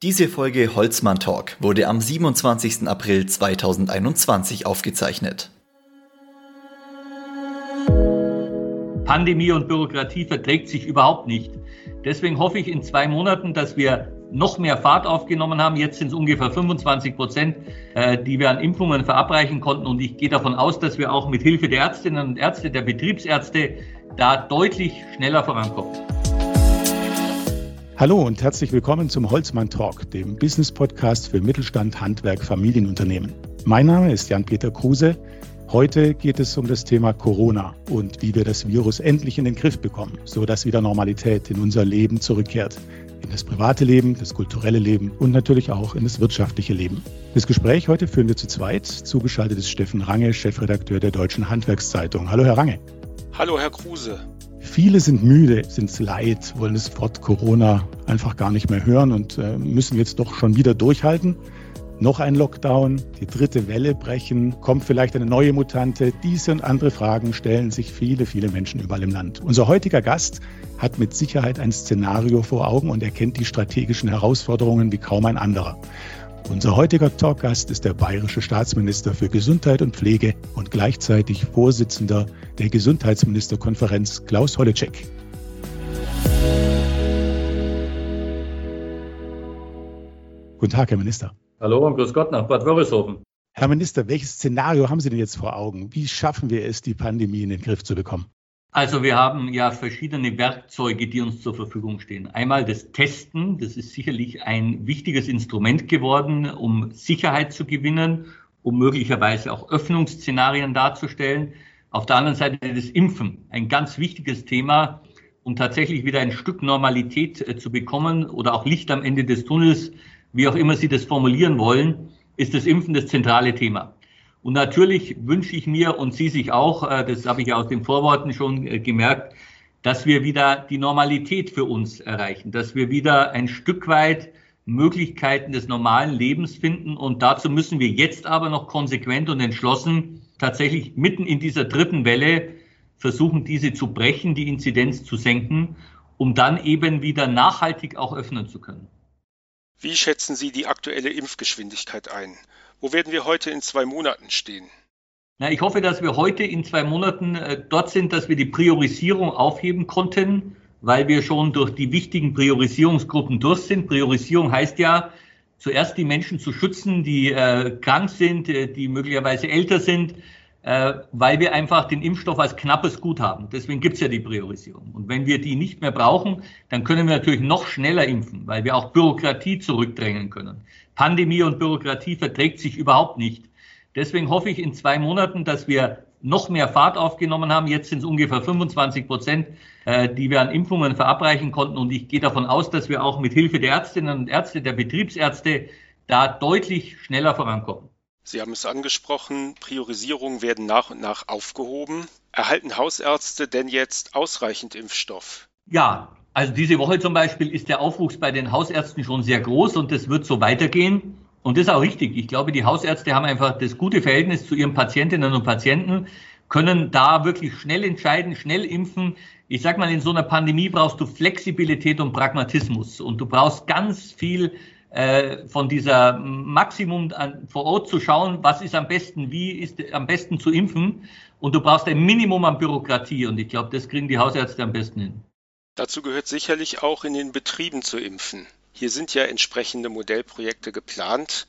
Diese Folge Holzmann Talk wurde am 27. April 2021 aufgezeichnet. Pandemie und Bürokratie verträgt sich überhaupt nicht. Deswegen hoffe ich in zwei Monaten, dass wir noch mehr Fahrt aufgenommen haben. Jetzt sind es ungefähr 25 Prozent, äh, die wir an Impfungen verabreichen konnten. Und ich gehe davon aus, dass wir auch mit Hilfe der Ärztinnen und Ärzte, der Betriebsärzte, da deutlich schneller vorankommen. Hallo und herzlich willkommen zum Holzmann Talk, dem Business Podcast für Mittelstand, Handwerk, Familienunternehmen. Mein Name ist Jan-Peter Kruse. Heute geht es um das Thema Corona und wie wir das Virus endlich in den Griff bekommen, sodass wieder Normalität in unser Leben zurückkehrt. In das private Leben, das kulturelle Leben und natürlich auch in das wirtschaftliche Leben. Das Gespräch heute führen wir zu zweit. Zugeschaltet ist Steffen Range, Chefredakteur der Deutschen Handwerkszeitung. Hallo, Herr Range. Hallo, Herr Kruse. Viele sind müde, sind leid, wollen das Wort Corona einfach gar nicht mehr hören und äh, müssen jetzt doch schon wieder durchhalten. Noch ein Lockdown, die dritte Welle brechen, kommt vielleicht eine neue Mutante. Diese und andere Fragen stellen sich viele, viele Menschen überall im Land. Unser heutiger Gast hat mit Sicherheit ein Szenario vor Augen und erkennt die strategischen Herausforderungen wie kaum ein anderer. Unser heutiger Talkgast ist der bayerische Staatsminister für Gesundheit und Pflege und gleichzeitig Vorsitzender der Gesundheitsministerkonferenz Klaus Holleczek. Guten Tag, Herr Minister. Hallo und grüß Gott nach Bad Wörishofen. Herr Minister, welches Szenario haben Sie denn jetzt vor Augen? Wie schaffen wir es, die Pandemie in den Griff zu bekommen? Also wir haben ja verschiedene Werkzeuge, die uns zur Verfügung stehen. Einmal das Testen, das ist sicherlich ein wichtiges Instrument geworden, um Sicherheit zu gewinnen, um möglicherweise auch Öffnungsszenarien darzustellen. Auf der anderen Seite das Impfen, ein ganz wichtiges Thema, um tatsächlich wieder ein Stück Normalität äh, zu bekommen oder auch Licht am Ende des Tunnels, wie auch immer Sie das formulieren wollen, ist das Impfen das zentrale Thema. Und natürlich wünsche ich mir und Sie sich auch, äh, das habe ich ja aus den Vorworten schon äh, gemerkt, dass wir wieder die Normalität für uns erreichen, dass wir wieder ein Stück weit Möglichkeiten des normalen Lebens finden. Und dazu müssen wir jetzt aber noch konsequent und entschlossen tatsächlich mitten in dieser dritten Welle versuchen, diese zu brechen, die Inzidenz zu senken, um dann eben wieder nachhaltig auch öffnen zu können. Wie schätzen Sie die aktuelle Impfgeschwindigkeit ein? Wo werden wir heute in zwei Monaten stehen? Na, ich hoffe, dass wir heute in zwei Monaten äh, dort sind, dass wir die Priorisierung aufheben konnten, weil wir schon durch die wichtigen Priorisierungsgruppen durch sind. Priorisierung heißt ja, zuerst die Menschen zu schützen, die äh, krank sind, äh, die möglicherweise älter sind, äh, weil wir einfach den Impfstoff als knappes Gut haben. Deswegen gibt es ja die Priorisierung. Und wenn wir die nicht mehr brauchen, dann können wir natürlich noch schneller impfen, weil wir auch Bürokratie zurückdrängen können. Pandemie und Bürokratie verträgt sich überhaupt nicht. Deswegen hoffe ich in zwei Monaten, dass wir noch mehr Fahrt aufgenommen haben. Jetzt sind es ungefähr 25 Prozent, äh, die wir an Impfungen verabreichen konnten. Und ich gehe davon aus, dass wir auch mit Hilfe der Ärztinnen und Ärzte, der Betriebsärzte, da deutlich schneller vorankommen. Sie haben es angesprochen, Priorisierungen werden nach und nach aufgehoben. Erhalten Hausärzte denn jetzt ausreichend Impfstoff? Ja, also diese Woche zum Beispiel ist der Aufwuchs bei den Hausärzten schon sehr groß und das wird so weitergehen. Und das ist auch richtig. Ich glaube, die Hausärzte haben einfach das gute Verhältnis zu ihren Patientinnen und Patienten, können da wirklich schnell entscheiden, schnell impfen. Ich sag mal, in so einer Pandemie brauchst du Flexibilität und Pragmatismus und du brauchst ganz viel äh, von dieser Maximum an, vor Ort zu schauen, was ist am besten, wie ist am besten zu impfen. Und du brauchst ein Minimum an Bürokratie. Und ich glaube, das kriegen die Hausärzte am besten hin. Dazu gehört sicherlich auch in den Betrieben zu impfen. Hier sind ja entsprechende Modellprojekte geplant.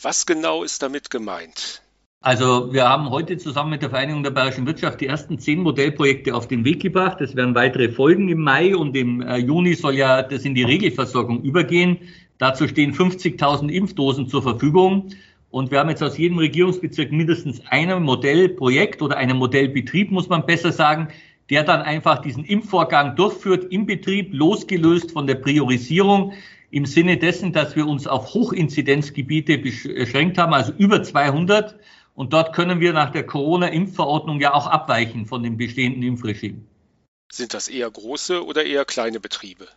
Was genau ist damit gemeint? Also wir haben heute zusammen mit der Vereinigung der Bayerischen Wirtschaft die ersten zehn Modellprojekte auf den Weg gebracht. Es werden weitere folgen im Mai und im äh, Juni soll ja das in die Regelversorgung übergehen. Dazu stehen 50.000 Impfdosen zur Verfügung. Und wir haben jetzt aus jedem Regierungsbezirk mindestens ein Modellprojekt oder einen Modellbetrieb, muss man besser sagen, der dann einfach diesen Impfvorgang durchführt im Betrieb, losgelöst von der Priorisierung im Sinne dessen, dass wir uns auf Hochinzidenzgebiete beschränkt haben, also über 200. Und dort können wir nach der Corona-Impfverordnung ja auch abweichen von dem bestehenden Impfregime. Sind das eher große oder eher kleine Betriebe?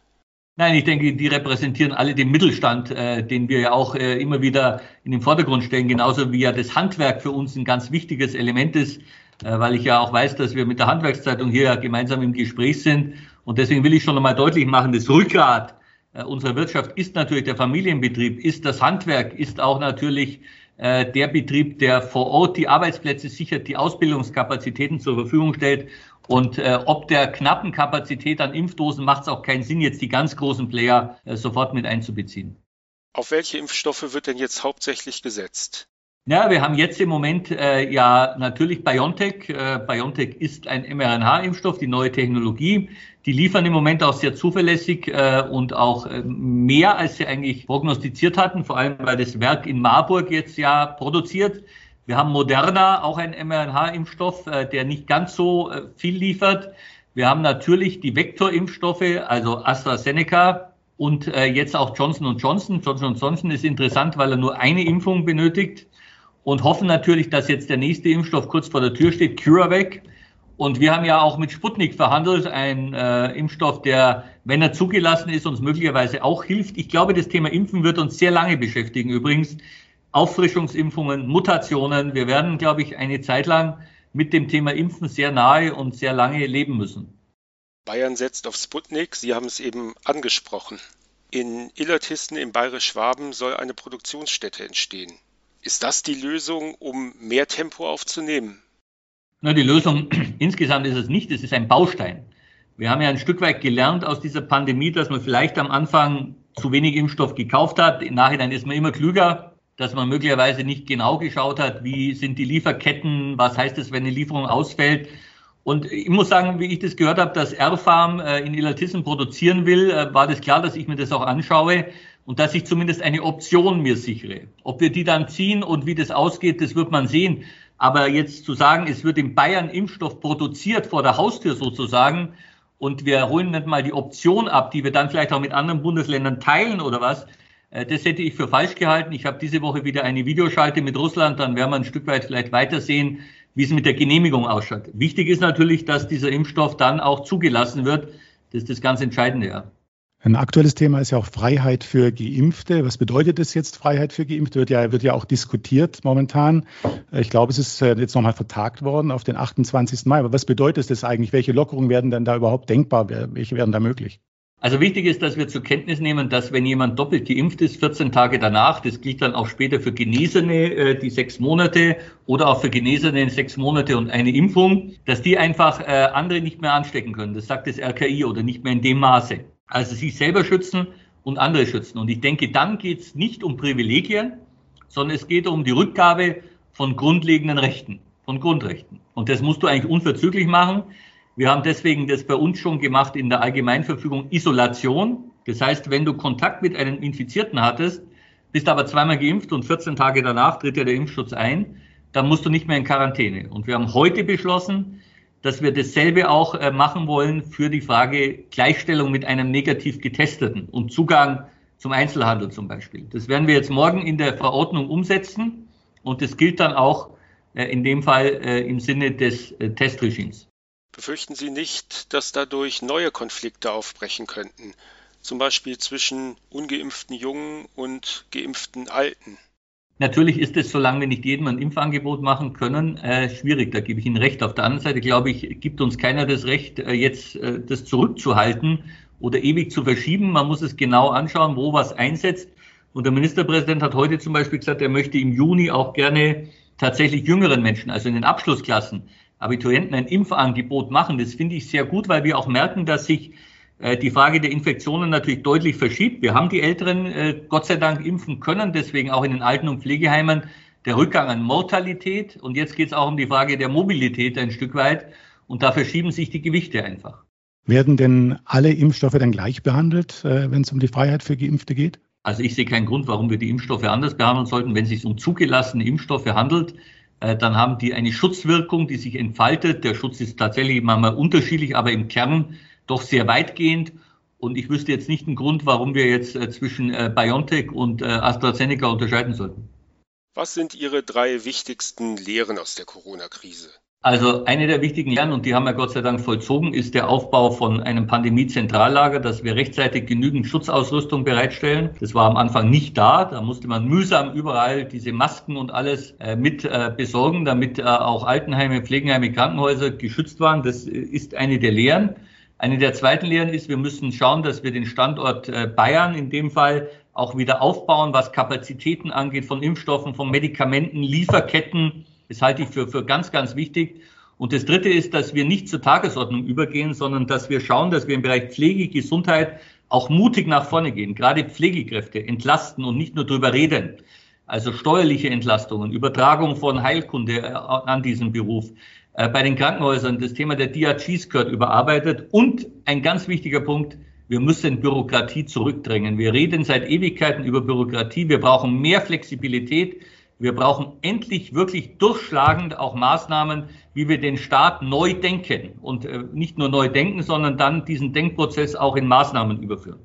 Nein, ich denke, die repräsentieren alle den Mittelstand, äh, den wir ja auch äh, immer wieder in den Vordergrund stellen, genauso wie ja das Handwerk für uns ein ganz wichtiges Element ist, weil ich ja auch weiß, dass wir mit der Handwerkszeitung hier gemeinsam im Gespräch sind. Und deswegen will ich schon einmal deutlich machen, das Rückgrat äh, unserer Wirtschaft ist natürlich der Familienbetrieb, ist das Handwerk, ist auch natürlich äh, der Betrieb, der vor Ort die Arbeitsplätze sichert, die Ausbildungskapazitäten zur Verfügung stellt. Und äh, ob der knappen Kapazität an Impfdosen macht es auch keinen Sinn, jetzt die ganz großen Player äh, sofort mit einzubeziehen. Auf welche Impfstoffe wird denn jetzt hauptsächlich gesetzt? Ja, wir haben jetzt im Moment äh, ja natürlich BioNTech. Äh, BioNTech ist ein mRNA-Impfstoff, die neue Technologie. Die liefern im Moment auch sehr zuverlässig äh, und auch äh, mehr, als sie eigentlich prognostiziert hatten, vor allem weil das Werk in Marburg jetzt ja produziert. Wir haben Moderna, auch ein mRNA-Impfstoff, äh, der nicht ganz so äh, viel liefert. Wir haben natürlich die Vektorimpfstoffe, also AstraZeneca, und äh, jetzt auch Johnson Johnson. Johnson Johnson ist interessant, weil er nur eine Impfung benötigt und hoffen natürlich, dass jetzt der nächste Impfstoff kurz vor der Tür steht, CureVac. Und wir haben ja auch mit Sputnik verhandelt, ein äh, Impfstoff, der, wenn er zugelassen ist, uns möglicherweise auch hilft. Ich glaube, das Thema Impfen wird uns sehr lange beschäftigen. Übrigens, Auffrischungsimpfungen, Mutationen. Wir werden, glaube ich, eine Zeit lang mit dem Thema Impfen sehr nahe und sehr lange leben müssen. Bayern setzt auf Sputnik. Sie haben es eben angesprochen. In Illertissen im Bayerisch-Schwaben soll eine Produktionsstätte entstehen. Ist das die Lösung, um mehr Tempo aufzunehmen? Na, die Lösung insgesamt ist es nicht. Es ist ein Baustein. Wir haben ja ein Stück weit gelernt aus dieser Pandemie, dass man vielleicht am Anfang zu wenig Impfstoff gekauft hat. Im Nachhinein ist man immer klüger, dass man möglicherweise nicht genau geschaut hat, wie sind die Lieferketten, was heißt es, wenn eine Lieferung ausfällt. Und ich muss sagen, wie ich das gehört habe, dass Airfarm äh, in Illertissen produzieren will, äh, war das klar, dass ich mir das auch anschaue und dass ich zumindest eine Option mir sichere. Ob wir die dann ziehen und wie das ausgeht, das wird man sehen. Aber jetzt zu sagen, es wird in Bayern Impfstoff produziert vor der Haustür sozusagen und wir holen nicht mal die Option ab, die wir dann vielleicht auch mit anderen Bundesländern teilen oder was, äh, das hätte ich für falsch gehalten. Ich habe diese Woche wieder eine Videoschalte mit Russland, dann werden wir ein Stück weit vielleicht weitersehen, wie es mit der Genehmigung ausschaut. Wichtig ist natürlich, dass dieser Impfstoff dann auch zugelassen wird. Das ist das ganz Entscheidende, ja. Ein aktuelles Thema ist ja auch Freiheit für Geimpfte. Was bedeutet das jetzt, Freiheit für Geimpfte? Wird ja, wird ja auch diskutiert momentan. Ich glaube, es ist äh, jetzt nochmal vertagt worden auf den 28. Mai. Aber was bedeutet das eigentlich? Welche Lockerungen werden denn da überhaupt denkbar? Welche werden da möglich? Also wichtig ist, dass wir zur Kenntnis nehmen, dass wenn jemand doppelt geimpft ist, 14 Tage danach, das gilt dann auch später für Genesene, äh, die sechs Monate oder auch für Genesene sechs Monate und eine Impfung, dass die einfach äh, andere nicht mehr anstecken können. Das sagt das RKI oder nicht mehr in dem Maße. Also sich selber schützen und andere schützen. Und ich denke, dann geht es nicht um Privilegien, sondern es geht um die Rückgabe von grundlegenden Rechten, von Grundrechten. Und das musst du eigentlich unverzüglich machen. Wir haben deswegen das bei uns schon gemacht in der Allgemeinverfügung Isolation. Das heißt, wenn du Kontakt mit einem Infizierten hattest, bist aber zweimal geimpft und 14 Tage danach tritt ja der Impfschutz ein, dann musst du nicht mehr in Quarantäne. Und wir haben heute beschlossen, dass wir dasselbe auch äh, machen wollen für die Frage Gleichstellung mit einem negativ getesteten und Zugang zum Einzelhandel zum Beispiel. Das werden wir jetzt morgen in der Verordnung umsetzen und das gilt dann auch äh, in dem Fall äh, im Sinne des Testregimes. Befürchten Sie nicht, dass dadurch neue Konflikte aufbrechen könnten, zum Beispiel zwischen ungeimpften Jungen und geimpften Alten? Natürlich ist es, solange wir nicht jedem ein Impfangebot machen können, äh, schwierig. Da gebe ich Ihnen recht. Auf der anderen Seite, glaube ich, gibt uns keiner das Recht, äh, jetzt äh, das zurückzuhalten oder ewig zu verschieben. Man muss es genau anschauen, wo was einsetzt. Und der Ministerpräsident hat heute zum Beispiel gesagt, er möchte im Juni auch gerne tatsächlich jüngeren Menschen, also in den Abschlussklassen, Abiturienten ein Impfangebot machen. Das finde ich sehr gut, weil wir auch merken, dass sich die Frage der Infektionen natürlich deutlich verschiebt. Wir haben die Älteren äh, Gott sei Dank impfen können, deswegen auch in den Alten- und Pflegeheimen der Rückgang an Mortalität. Und jetzt geht es auch um die Frage der Mobilität ein Stück weit. Und da verschieben sich die Gewichte einfach. Werden denn alle Impfstoffe dann gleich behandelt, äh, wenn es um die Freiheit für Geimpfte geht? Also ich sehe keinen Grund, warum wir die Impfstoffe anders behandeln sollten. Wenn es sich um zugelassene Impfstoffe handelt, dann haben die eine Schutzwirkung, die sich entfaltet. Der Schutz ist tatsächlich manchmal unterschiedlich, aber im Kern doch sehr weitgehend. Und ich wüsste jetzt nicht einen Grund, warum wir jetzt äh, zwischen äh, BioNTech und äh, AstraZeneca unterscheiden sollten. Was sind Ihre drei wichtigsten Lehren aus der Corona-Krise? Also eine der wichtigen Lehren, und die haben wir Gott sei Dank vollzogen, ist der Aufbau von einem Pandemie-Zentrallager, dass wir rechtzeitig genügend Schutzausrüstung bereitstellen. Das war am Anfang nicht da. Da musste man mühsam überall diese Masken und alles äh, mit äh, besorgen, damit äh, auch Altenheime, Pflegeheime, Krankenhäuser geschützt waren. Das ist eine der Lehren. Eine der zweiten Lehren ist, wir müssen schauen, dass wir den Standort äh, Bayern in dem Fall auch wieder aufbauen, was Kapazitäten angeht von Impfstoffen, von Medikamenten, Lieferketten. Das halte ich für, für ganz, ganz wichtig. Und das Dritte ist, dass wir nicht zur Tagesordnung übergehen, sondern dass wir schauen, dass wir im Bereich Pflege, Gesundheit auch mutig nach vorne gehen. Gerade Pflegekräfte entlasten und nicht nur drüber reden. Also steuerliche Entlastungen, Übertragung von Heilkunde äh, an diesen Beruf. Äh, bei den Krankenhäusern das Thema der DRGs gehört überarbeitet. Und ein ganz wichtiger Punkt, wir müssen Bürokratie zurückdrängen. Wir reden seit Ewigkeiten über Bürokratie. Wir brauchen mehr Flexibilität. Wir brauchen endlich wirklich durchschlagend auch Maßnahmen, wie wir den Staat neu denken und äh, nicht nur neu denken, sondern dann diesen Denkprozess auch in Maßnahmen überführen.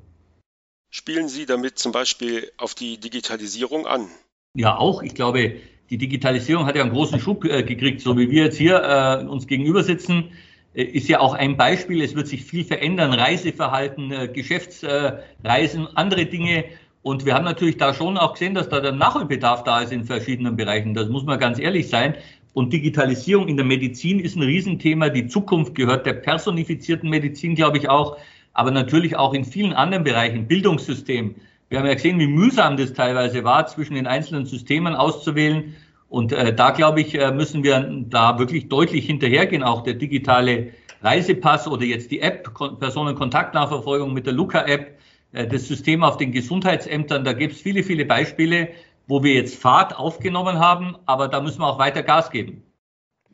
Spielen Sie damit zum Beispiel auf die Digitalisierung an? Ja, auch. Ich glaube, die Digitalisierung hat ja einen großen Schub äh, gekriegt, so wie wir jetzt hier äh, uns gegenüber sitzen. Äh, ist ja auch ein Beispiel. Es wird sich viel verändern. Reiseverhalten, äh, Geschäftsreisen, andere Dinge. Und wir haben natürlich da schon auch gesehen, dass da der Nachholbedarf da ist in verschiedenen Bereichen. Das muss man ganz ehrlich sein. Und Digitalisierung in der Medizin ist ein Riesenthema. Die Zukunft gehört der personifizierten Medizin, glaube ich auch, aber natürlich auch in vielen anderen Bereichen, Bildungssystem. Wir haben ja gesehen, wie mühsam das teilweise war, zwischen den einzelnen Systemen auszuwählen. Und äh, da, glaube ich, äh, müssen wir da wirklich deutlich hinterhergehen. Auch der digitale Reisepass oder jetzt die App, Personenkontaktnachverfolgung mit der Luca-App, äh, das System auf den Gesundheitsämtern, da gibt es viele, viele Beispiele, wo wir jetzt Fahrt aufgenommen haben, aber da müssen wir auch weiter Gas geben.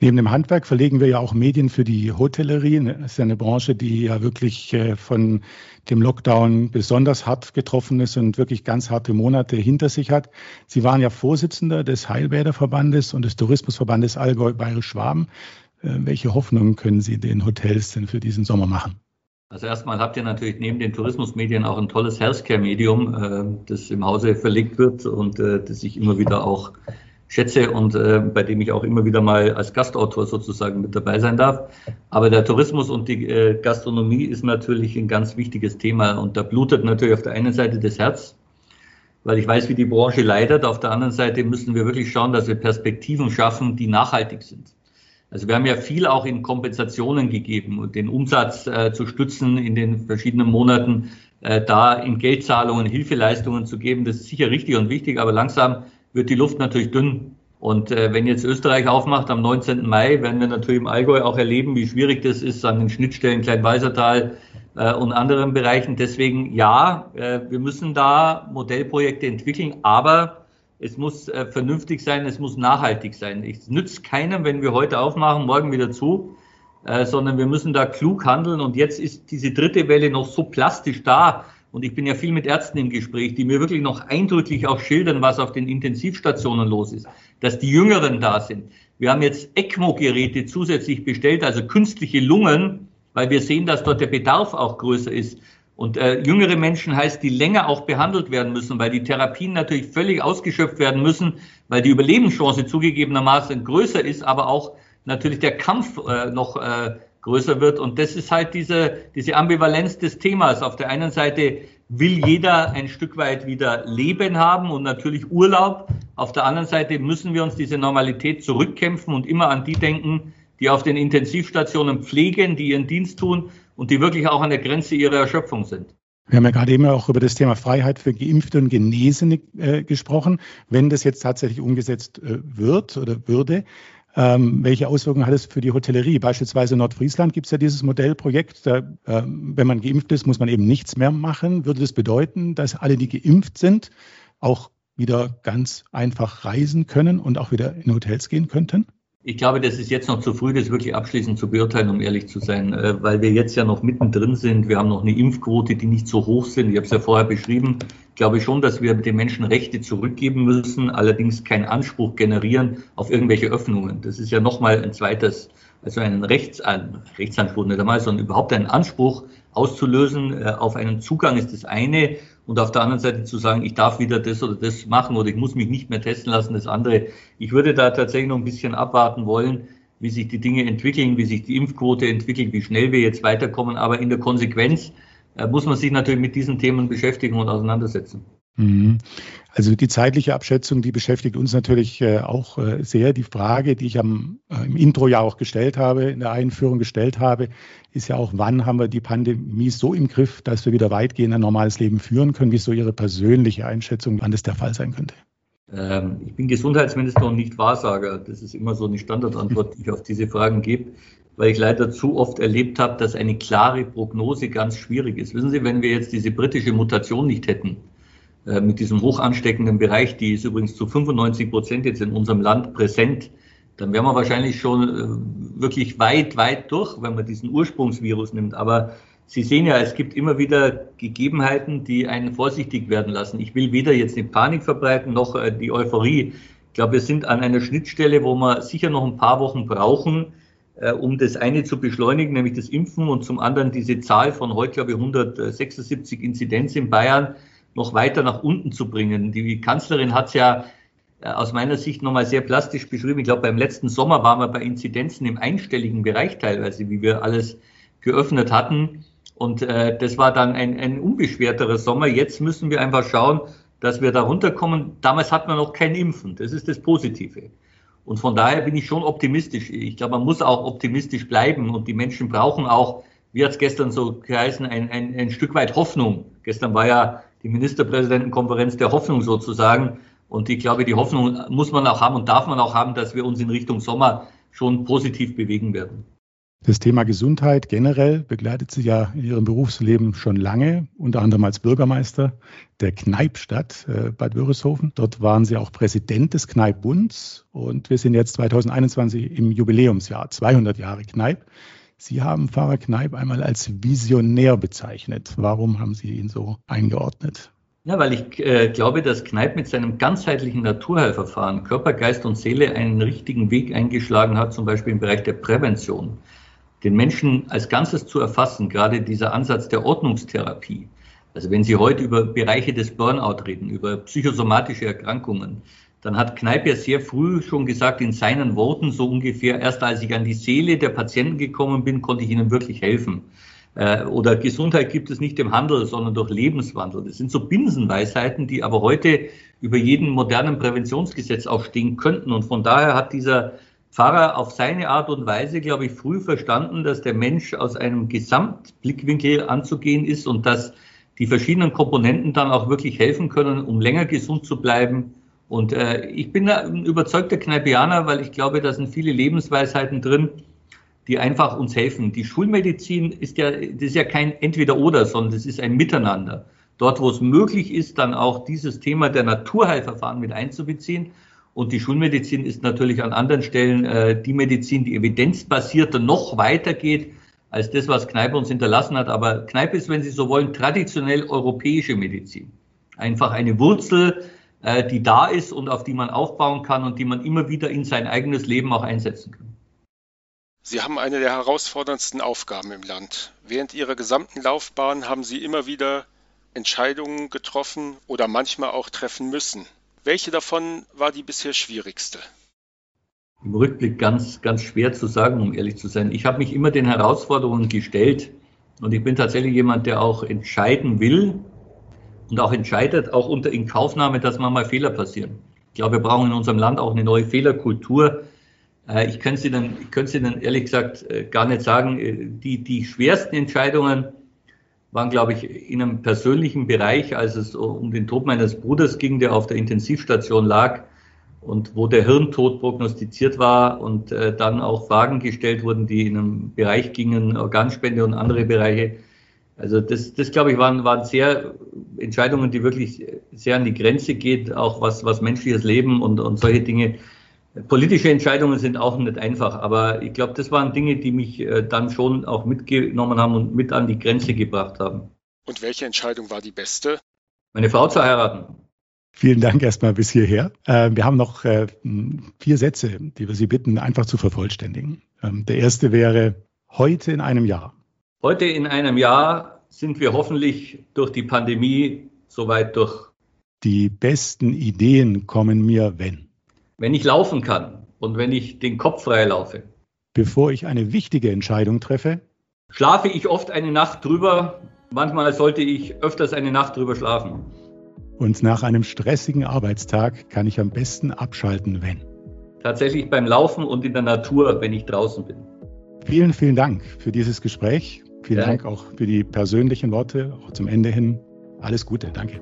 Neben dem Handwerk verlegen wir ja auch Medien für die Hotellerie. Das ist ja eine Branche, die ja wirklich äh, von dem Lockdown besonders hart getroffen ist und wirklich ganz harte Monate hinter sich hat. Sie waren ja Vorsitzender des Heilbäderverbandes und des Tourismusverbandes Allgäu-Bayerisch-Schwaben. Äh, welche Hoffnungen können Sie den Hotels denn für diesen Sommer machen? Also erstmal habt ihr natürlich neben den Tourismusmedien auch ein tolles Healthcare-Medium, äh, das im Hause verlegt wird und das ich immer wieder auch schätze und äh, bei dem ich auch immer wieder mal als Gastautor sozusagen mit dabei sein darf. Aber der Tourismus und die äh, Gastronomie ist natürlich ein ganz wichtiges Thema und da blutet natürlich auf der einen Seite das Herz, weil ich weiß, wie die Branche leidet. Auf der anderen Seite müssen wir wirklich schauen, dass wir Perspektiven schaffen, die nachhaltig sind. Also wir haben ja viel auch in Kompensationen gegeben und den Umsatz äh, zu stützen in den verschiedenen Monaten, äh, da in Geldzahlungen Hilfeleistungen zu geben. Das ist sicher richtig und wichtig, aber langsam wird die Luft natürlich dünn. Und äh, wenn jetzt Österreich aufmacht am 19. Mai, werden wir natürlich im Allgäu auch erleben, wie schwierig das ist an den Schnittstellen Kleinweisertal äh, und anderen Bereichen. Deswegen ja, äh, wir müssen da Modellprojekte entwickeln, aber es muss äh, vernünftig sein, es muss nachhaltig sein. Es nützt keinem, wenn wir heute aufmachen, morgen wieder zu, äh, sondern wir müssen da klug handeln. Und jetzt ist diese dritte Welle noch so plastisch da. Und ich bin ja viel mit Ärzten im Gespräch, die mir wirklich noch eindrücklich auch schildern, was auf den Intensivstationen los ist, dass die Jüngeren da sind. Wir haben jetzt ECMO-Geräte zusätzlich bestellt, also künstliche Lungen, weil wir sehen, dass dort der Bedarf auch größer ist. Und äh, jüngere Menschen heißt, die länger auch behandelt werden müssen, weil die Therapien natürlich völlig ausgeschöpft werden müssen, weil die Überlebenschance zugegebenermaßen größer ist, aber auch natürlich der Kampf äh, noch äh, größer wird. Und das ist halt diese, diese Ambivalenz des Themas. Auf der einen Seite will jeder ein Stück weit wieder Leben haben und natürlich Urlaub. Auf der anderen Seite müssen wir uns diese Normalität zurückkämpfen und immer an die denken, die auf den Intensivstationen pflegen, die ihren Dienst tun und die wirklich auch an der Grenze ihrer Erschöpfung sind. Wir haben ja gerade eben auch über das Thema Freiheit für Geimpfte und Genesene äh, gesprochen. Wenn das jetzt tatsächlich umgesetzt äh, wird oder würde, ähm, welche Auswirkungen hat es für die Hotellerie? Beispielsweise in Nordfriesland gibt es ja dieses Modellprojekt. Da, äh, wenn man geimpft ist, muss man eben nichts mehr machen. Würde das bedeuten, dass alle, die geimpft sind, auch wieder ganz einfach reisen können und auch wieder in Hotels gehen könnten? Ich glaube, das ist jetzt noch zu früh, das wirklich abschließend zu beurteilen, um ehrlich zu sein, äh, weil wir jetzt ja noch mittendrin sind. Wir haben noch eine Impfquote, die nicht so hoch sind. Ich habe es ja vorher beschrieben. Ich glaube schon, dass wir den Menschen Rechte zurückgeben müssen, allerdings keinen Anspruch generieren auf irgendwelche Öffnungen. Das ist ja nochmal ein zweites, also einen Rechtsan Rechtsanspruch nicht einmal, sondern überhaupt einen Anspruch auszulösen äh, auf einen Zugang ist das eine und auf der anderen Seite zu sagen, ich darf wieder das oder das machen oder ich muss mich nicht mehr testen lassen, das andere. Ich würde da tatsächlich noch ein bisschen abwarten wollen, wie sich die Dinge entwickeln, wie sich die Impfquote entwickelt, wie schnell wir jetzt weiterkommen. Aber in der Konsequenz äh, muss man sich natürlich mit diesen Themen beschäftigen und auseinandersetzen. Mhm. Also die zeitliche Abschätzung, die beschäftigt uns natürlich äh, auch äh, sehr. Die Frage, die ich am, äh, im Intro ja auch gestellt habe, in der Einführung gestellt habe, ist ja auch, wann haben wir die Pandemie so im Griff, dass wir wieder weitgehend ein normales Leben führen können? Wie ist so Ihre persönliche Einschätzung, wann das der Fall sein könnte? Ähm, ich bin Gesundheitsminister und nicht Wahrsager. Das ist immer so eine Standardantwort, die ich auf diese Fragen gebe, weil ich leider zu oft erlebt habe, dass eine klare Prognose ganz schwierig ist. Wissen Sie, wenn wir jetzt diese britische Mutation nicht hätten, mit diesem hoch ansteckenden Bereich, die ist übrigens zu 95 Prozent jetzt in unserem Land präsent, dann wären wir wahrscheinlich schon äh, wirklich weit, weit durch, wenn man diesen Ursprungsvirus nimmt. Aber Sie sehen ja, es gibt immer wieder Gegebenheiten, die einen vorsichtig werden lassen. Ich will weder jetzt eine Panik verbreiten noch äh, die Euphorie. Ich glaube, wir sind an einer Schnittstelle, wo wir sicher noch ein paar Wochen brauchen, um das eine zu beschleunigen, nämlich das Impfen und zum anderen diese Zahl von heute, glaube ich, 176 Inzidenz in Bayern noch weiter nach unten zu bringen. Die Kanzlerin hat es ja äh, aus meiner Sicht nochmal sehr plastisch beschrieben. Ich glaube, beim letzten Sommer waren wir bei Inzidenzen im einstelligen Bereich teilweise, wie wir alles geöffnet hatten. Und äh, das war dann ein, ein unbeschwerterer Sommer. Jetzt müssen wir einfach schauen, dass wir da runterkommen. Damals hat man noch kein Impfen. Das ist das Positive. Und von daher bin ich schon optimistisch. Ich glaube, man muss auch optimistisch bleiben und die Menschen brauchen auch, wie hat es gestern so geheißen, ein, ein, ein Stück weit Hoffnung. Gestern war ja die Ministerpräsidentenkonferenz der Hoffnung sozusagen. Und ich glaube, die Hoffnung muss man auch haben und darf man auch haben, dass wir uns in Richtung Sommer schon positiv bewegen werden. Das Thema Gesundheit generell begleitet Sie ja in Ihrem Berufsleben schon lange, unter anderem als Bürgermeister der Kneipstadt äh, Bad Wörishofen. Dort waren Sie auch Präsident des Kneippbunds und wir sind jetzt 2021 im Jubiläumsjahr, 200 Jahre Kneip. Sie haben Pfarrer Kneip einmal als Visionär bezeichnet. Warum haben Sie ihn so eingeordnet? Ja, weil ich äh, glaube, dass Kneip mit seinem ganzheitlichen Naturheilverfahren Körper, Geist und Seele einen richtigen Weg eingeschlagen hat, zum Beispiel im Bereich der Prävention. Den Menschen als Ganzes zu erfassen, gerade dieser Ansatz der Ordnungstherapie. Also wenn Sie heute über Bereiche des Burnout reden, über psychosomatische Erkrankungen, dann hat Kneipp ja sehr früh schon gesagt, in seinen Worten so ungefähr, erst als ich an die Seele der Patienten gekommen bin, konnte ich ihnen wirklich helfen. Äh, oder Gesundheit gibt es nicht im Handel, sondern durch Lebenswandel. Das sind so Binsenweisheiten, die aber heute über jeden modernen Präventionsgesetz auch stehen könnten. Und von daher hat dieser Pfarrer auf seine Art und Weise, glaube ich, früh verstanden, dass der Mensch aus einem Gesamtblickwinkel anzugehen ist und dass die verschiedenen Komponenten dann auch wirklich helfen können, um länger gesund zu bleiben und äh, ich bin ein überzeugter Kneipianer, weil ich glaube, da sind viele Lebensweisheiten drin, die einfach uns helfen. Die Schulmedizin ist ja, das ist ja kein Entweder-Oder, sondern es ist ein Miteinander. Dort, wo es möglich ist, dann auch dieses Thema der Naturheilverfahren mit einzubeziehen. Und die Schulmedizin ist natürlich an anderen Stellen äh, die Medizin, die evidenzbasierter noch weitergeht als das, was Kneipe uns hinterlassen hat. Aber Kneipe ist, wenn Sie so wollen, traditionell europäische Medizin. Einfach eine Wurzel, äh, die da ist und auf die man aufbauen kann und die man immer wieder in sein eigenes Leben auch einsetzen kann. Sie haben eine der herausforderndsten Aufgaben im Land. Während Ihrer gesamten Laufbahn haben Sie immer wieder Entscheidungen getroffen oder manchmal auch treffen müssen. Welche davon war die bisher schwierigste? Im Rückblick ganz, ganz schwer zu sagen, um ehrlich zu sein. Ich habe mich immer den Herausforderungen gestellt und ich bin tatsächlich jemand, der auch entscheiden will und auch entscheidet, auch unter Inkaufnahme, dass manchmal Fehler passieren. Ich glaube, wir brauchen in unserem Land auch eine neue Fehlerkultur. Äh, ich könnte es Ihnen, ich könnte Ihnen ehrlich gesagt äh, gar nicht sagen. Äh, die, die schwersten Entscheidungen waren, glaube ich, in einem persönlichen Bereich, als es um den Tod meines Bruders ging, der auf der Intensivstation lag und wo der Hirntod prognostiziert war und dann auch Fragen gestellt wurden, die in einem Bereich gingen, Organspende und andere Bereiche. Also das, das glaube ich, waren, waren sehr Entscheidungen, die wirklich sehr an die Grenze geht, auch was, was menschliches Leben und, und solche Dinge. Politische Entscheidungen sind auch nicht einfach, aber ich glaube, das waren Dinge, die mich äh, dann schon auch mitgenommen haben und mit an die Grenze gebracht haben. Und welche Entscheidung war die beste? Meine Frau zu heiraten. Vielen Dank erstmal bis hierher. Äh, wir haben noch äh, vier Sätze, die wir Sie bitten, einfach zu vervollständigen. Ähm, der erste wäre heute in einem Jahr. Heute in einem Jahr sind wir hoffentlich durch die Pandemie soweit durch. Die besten Ideen kommen mir, wenn? Wenn ich laufen kann und wenn ich den Kopf frei laufe. Bevor ich eine wichtige Entscheidung treffe? Schlafe ich oft eine Nacht drüber. Manchmal sollte ich öfters eine Nacht drüber schlafen. Und nach einem stressigen Arbeitstag kann ich am besten abschalten, wenn? Tatsächlich beim Laufen und in der Natur, wenn ich draußen bin. Vielen, vielen Dank für dieses Gespräch. Vielen ja. Dank auch für die persönlichen Worte, auch zum Ende hin. Alles Gute, danke.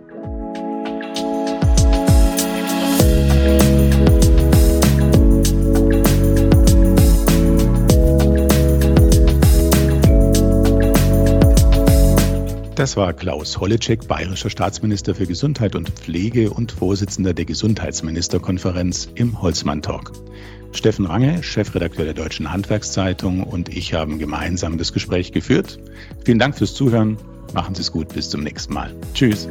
Das war Klaus Holleczek, bayerischer Staatsminister für Gesundheit und Pflege und Vorsitzender der Gesundheitsministerkonferenz im Holzmann Talk. Steffen Range, Chefredakteur der Deutschen Handwerkszeitung und ich haben gemeinsam das Gespräch geführt. Vielen Dank fürs Zuhören. Machen Sie es gut. Bis zum nächsten Mal. Tschüss.